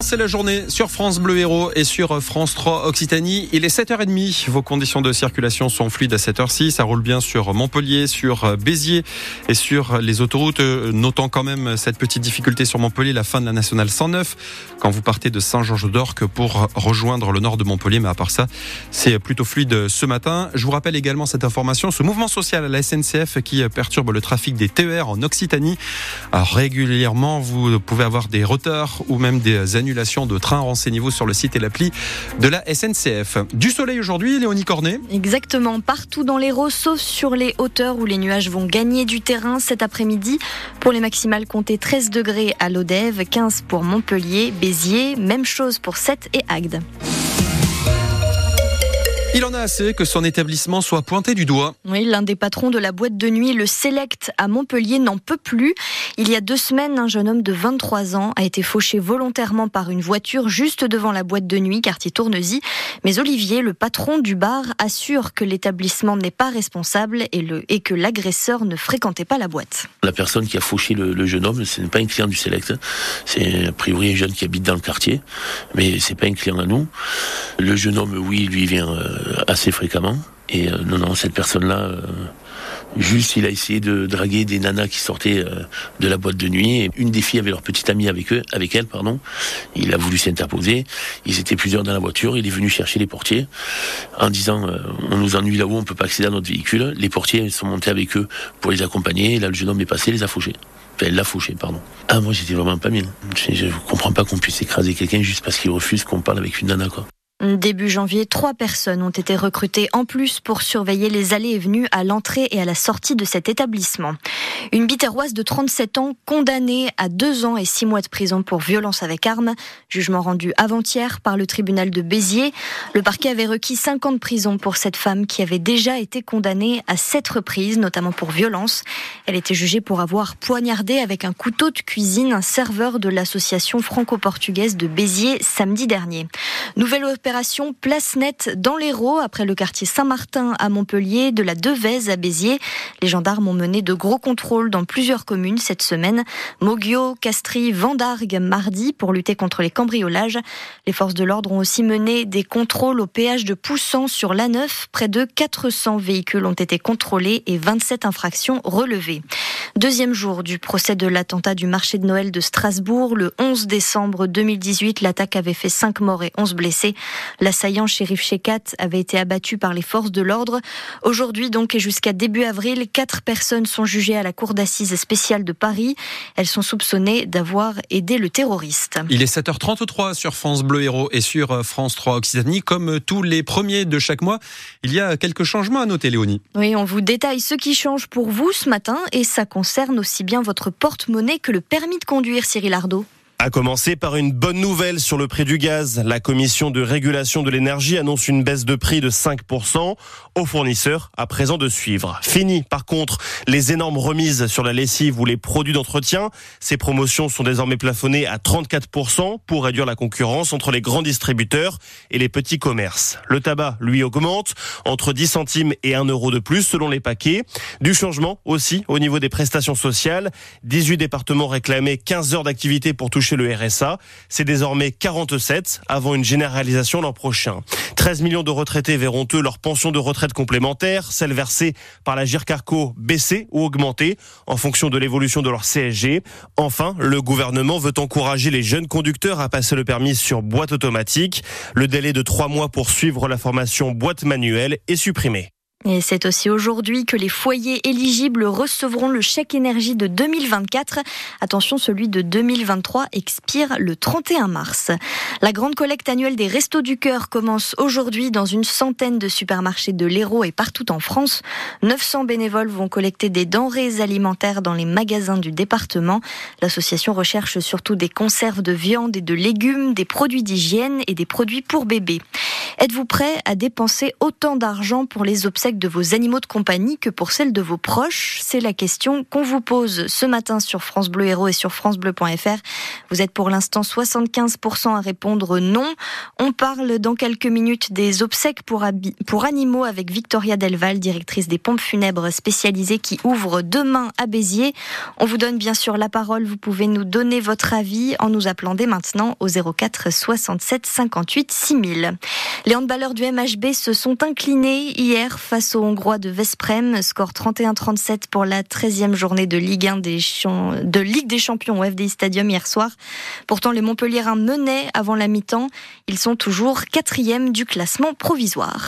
C'est la journée sur France Bleu Héros et sur France 3 Occitanie. Il est 7h30. Vos conditions de circulation sont fluides à 7h6. Ça roule bien sur Montpellier, sur Béziers et sur les autoroutes. Notant quand même cette petite difficulté sur Montpellier, la fin de la nationale 109 quand vous partez de Saint-Georges-d'Orc pour rejoindre le nord de Montpellier. Mais à part ça, c'est plutôt fluide ce matin. Je vous rappelle également cette information. Ce mouvement social à la SNCF qui perturbe le trafic des TER en Occitanie. Régulièrement, vous pouvez avoir des retards ou même des annulations de train. Renseignez-vous sur le site et l'appli de la SNCF. Du soleil aujourd'hui, Léonie Cornet Exactement, partout dans l'Hérault, sauf sur les hauteurs où les nuages vont gagner du terrain cet après-midi. Pour les maximales, comptez 13 degrés à Lodève, 15 pour Montpellier, Béziers, même chose pour 7 et Agde. Il en a assez que son établissement soit pointé du doigt. Oui, l'un des patrons de la boîte de nuit, le Select à Montpellier, n'en peut plus. Il y a deux semaines, un jeune homme de 23 ans a été fauché volontairement par une voiture juste devant la boîte de nuit, quartier Tournesy. Mais Olivier, le patron du bar, assure que l'établissement n'est pas responsable et, le, et que l'agresseur ne fréquentait pas la boîte. La personne qui a fauché le, jeune homme, ce n'est pas un client du Select. C'est a priori un jeune qui habite dans le quartier, mais c'est pas un client à nous. Le jeune homme, oui, lui vient euh, assez fréquemment. Et euh, non, non, cette personne-là, Juste, il a essayé de draguer des nanas qui sortaient euh, de la boîte de nuit. Une des filles avait leur petite amie avec eux, avec elle, pardon. Il a voulu s'interposer. Ils étaient plusieurs dans la voiture. Il est venu chercher les portiers en disant euh, on nous ennuie là-haut, on peut pas accéder à notre véhicule. Les portiers sont montés avec eux pour les accompagner. Là, le jeune homme est passé, les a fauchés. Enfin, l'a fauché, pardon. Ah, moi, j'étais vraiment pas bien. Je, ne comprends pas qu'on puisse écraser quelqu'un juste parce qu'il refuse qu'on parle avec une nana, quoi. Début janvier, trois personnes ont été recrutées en plus pour surveiller les allées et venues à l'entrée et à la sortie de cet établissement. Une biterroise de 37 ans condamnée à deux ans et six mois de prison pour violence avec arme. Jugement rendu avant-hier par le tribunal de Béziers. Le parquet avait requis 5 ans de prison pour cette femme qui avait déjà été condamnée à sept reprises, notamment pour violence. Elle était jugée pour avoir poignardé avec un couteau de cuisine un serveur de l'association franco-portugaise de Béziers samedi dernier. Place Nette dans l'Hérault, après le quartier Saint-Martin à Montpellier, de la Devèze à Béziers. Les gendarmes ont mené de gros contrôles dans plusieurs communes cette semaine. Moguio, Castries, Vendargue, mardi, pour lutter contre les cambriolages. Les forces de l'ordre ont aussi mené des contrôles au péage de Poussant sur l'A9. Près de 400 véhicules ont été contrôlés et 27 infractions relevées. Deuxième jour du procès de l'attentat du marché de Noël de Strasbourg. Le 11 décembre 2018, l'attaque avait fait 5 morts et 11 blessés. L'assaillant shérif Shekat avait été abattu par les forces de l'ordre. Aujourd'hui donc et jusqu'à début avril, quatre personnes sont jugées à la cour d'assises spéciale de Paris. Elles sont soupçonnées d'avoir aidé le terroriste. Il est 7h33 sur France Bleu Héros et sur France 3 Occitanie. Comme tous les premiers de chaque mois, il y a quelques changements à noter, Léonie. Oui, on vous détaille ce qui change pour vous ce matin et ça concerne aussi bien votre porte-monnaie que le permis de conduire, Cyril Ardo. A commencer par une bonne nouvelle sur le prix du gaz. La commission de régulation de l'énergie annonce une baisse de prix de 5% aux fournisseurs à présent de suivre. Fini par contre les énormes remises sur la lessive ou les produits d'entretien. Ces promotions sont désormais plafonnées à 34% pour réduire la concurrence entre les grands distributeurs et les petits commerces. Le tabac, lui, augmente entre 10 centimes et 1 euro de plus selon les paquets. Du changement aussi au niveau des prestations sociales. 18 départements réclamaient 15 heures d'activité pour toucher le RSA. C'est désormais 47 avant une généralisation l'an prochain. 13 millions de retraités verront eux leur pension de retraite complémentaire, celle versée par la GIRCARCO baisser ou augmenter en fonction de l'évolution de leur CSG. Enfin, le gouvernement veut encourager les jeunes conducteurs à passer le permis sur boîte automatique. Le délai de trois mois pour suivre la formation boîte manuelle est supprimé. Et c'est aussi aujourd'hui que les foyers éligibles recevront le chèque énergie de 2024. Attention, celui de 2023 expire le 31 mars. La grande collecte annuelle des Restos du Cœur commence aujourd'hui dans une centaine de supermarchés de l'Hérault et partout en France. 900 bénévoles vont collecter des denrées alimentaires dans les magasins du département. L'association recherche surtout des conserves de viande et de légumes, des produits d'hygiène et des produits pour bébés. Êtes-vous prêt à dépenser autant d'argent pour les obsèques de vos animaux de compagnie que pour celles de vos proches? C'est la question qu'on vous pose ce matin sur France Bleu Héros et sur francebleu.fr. Vous êtes pour l'instant 75% à répondre non. On parle dans quelques minutes des obsèques pour, animaux avec Victoria Delval, directrice des pompes funèbres spécialisées qui ouvre demain à Béziers. On vous donne bien sûr la parole. Vous pouvez nous donner votre avis en nous appelant dès maintenant au 04 67 58 6000. Les handballeurs du MHB se sont inclinés hier face aux Hongrois de Vesprem. Score 31-37 pour la 13e journée de Ligue 1 des, de Ligue des Champions au FDI Stadium hier soir. Pourtant, les Montpelliérains menaient avant la mi-temps. Ils sont toujours quatrième du classement provisoire.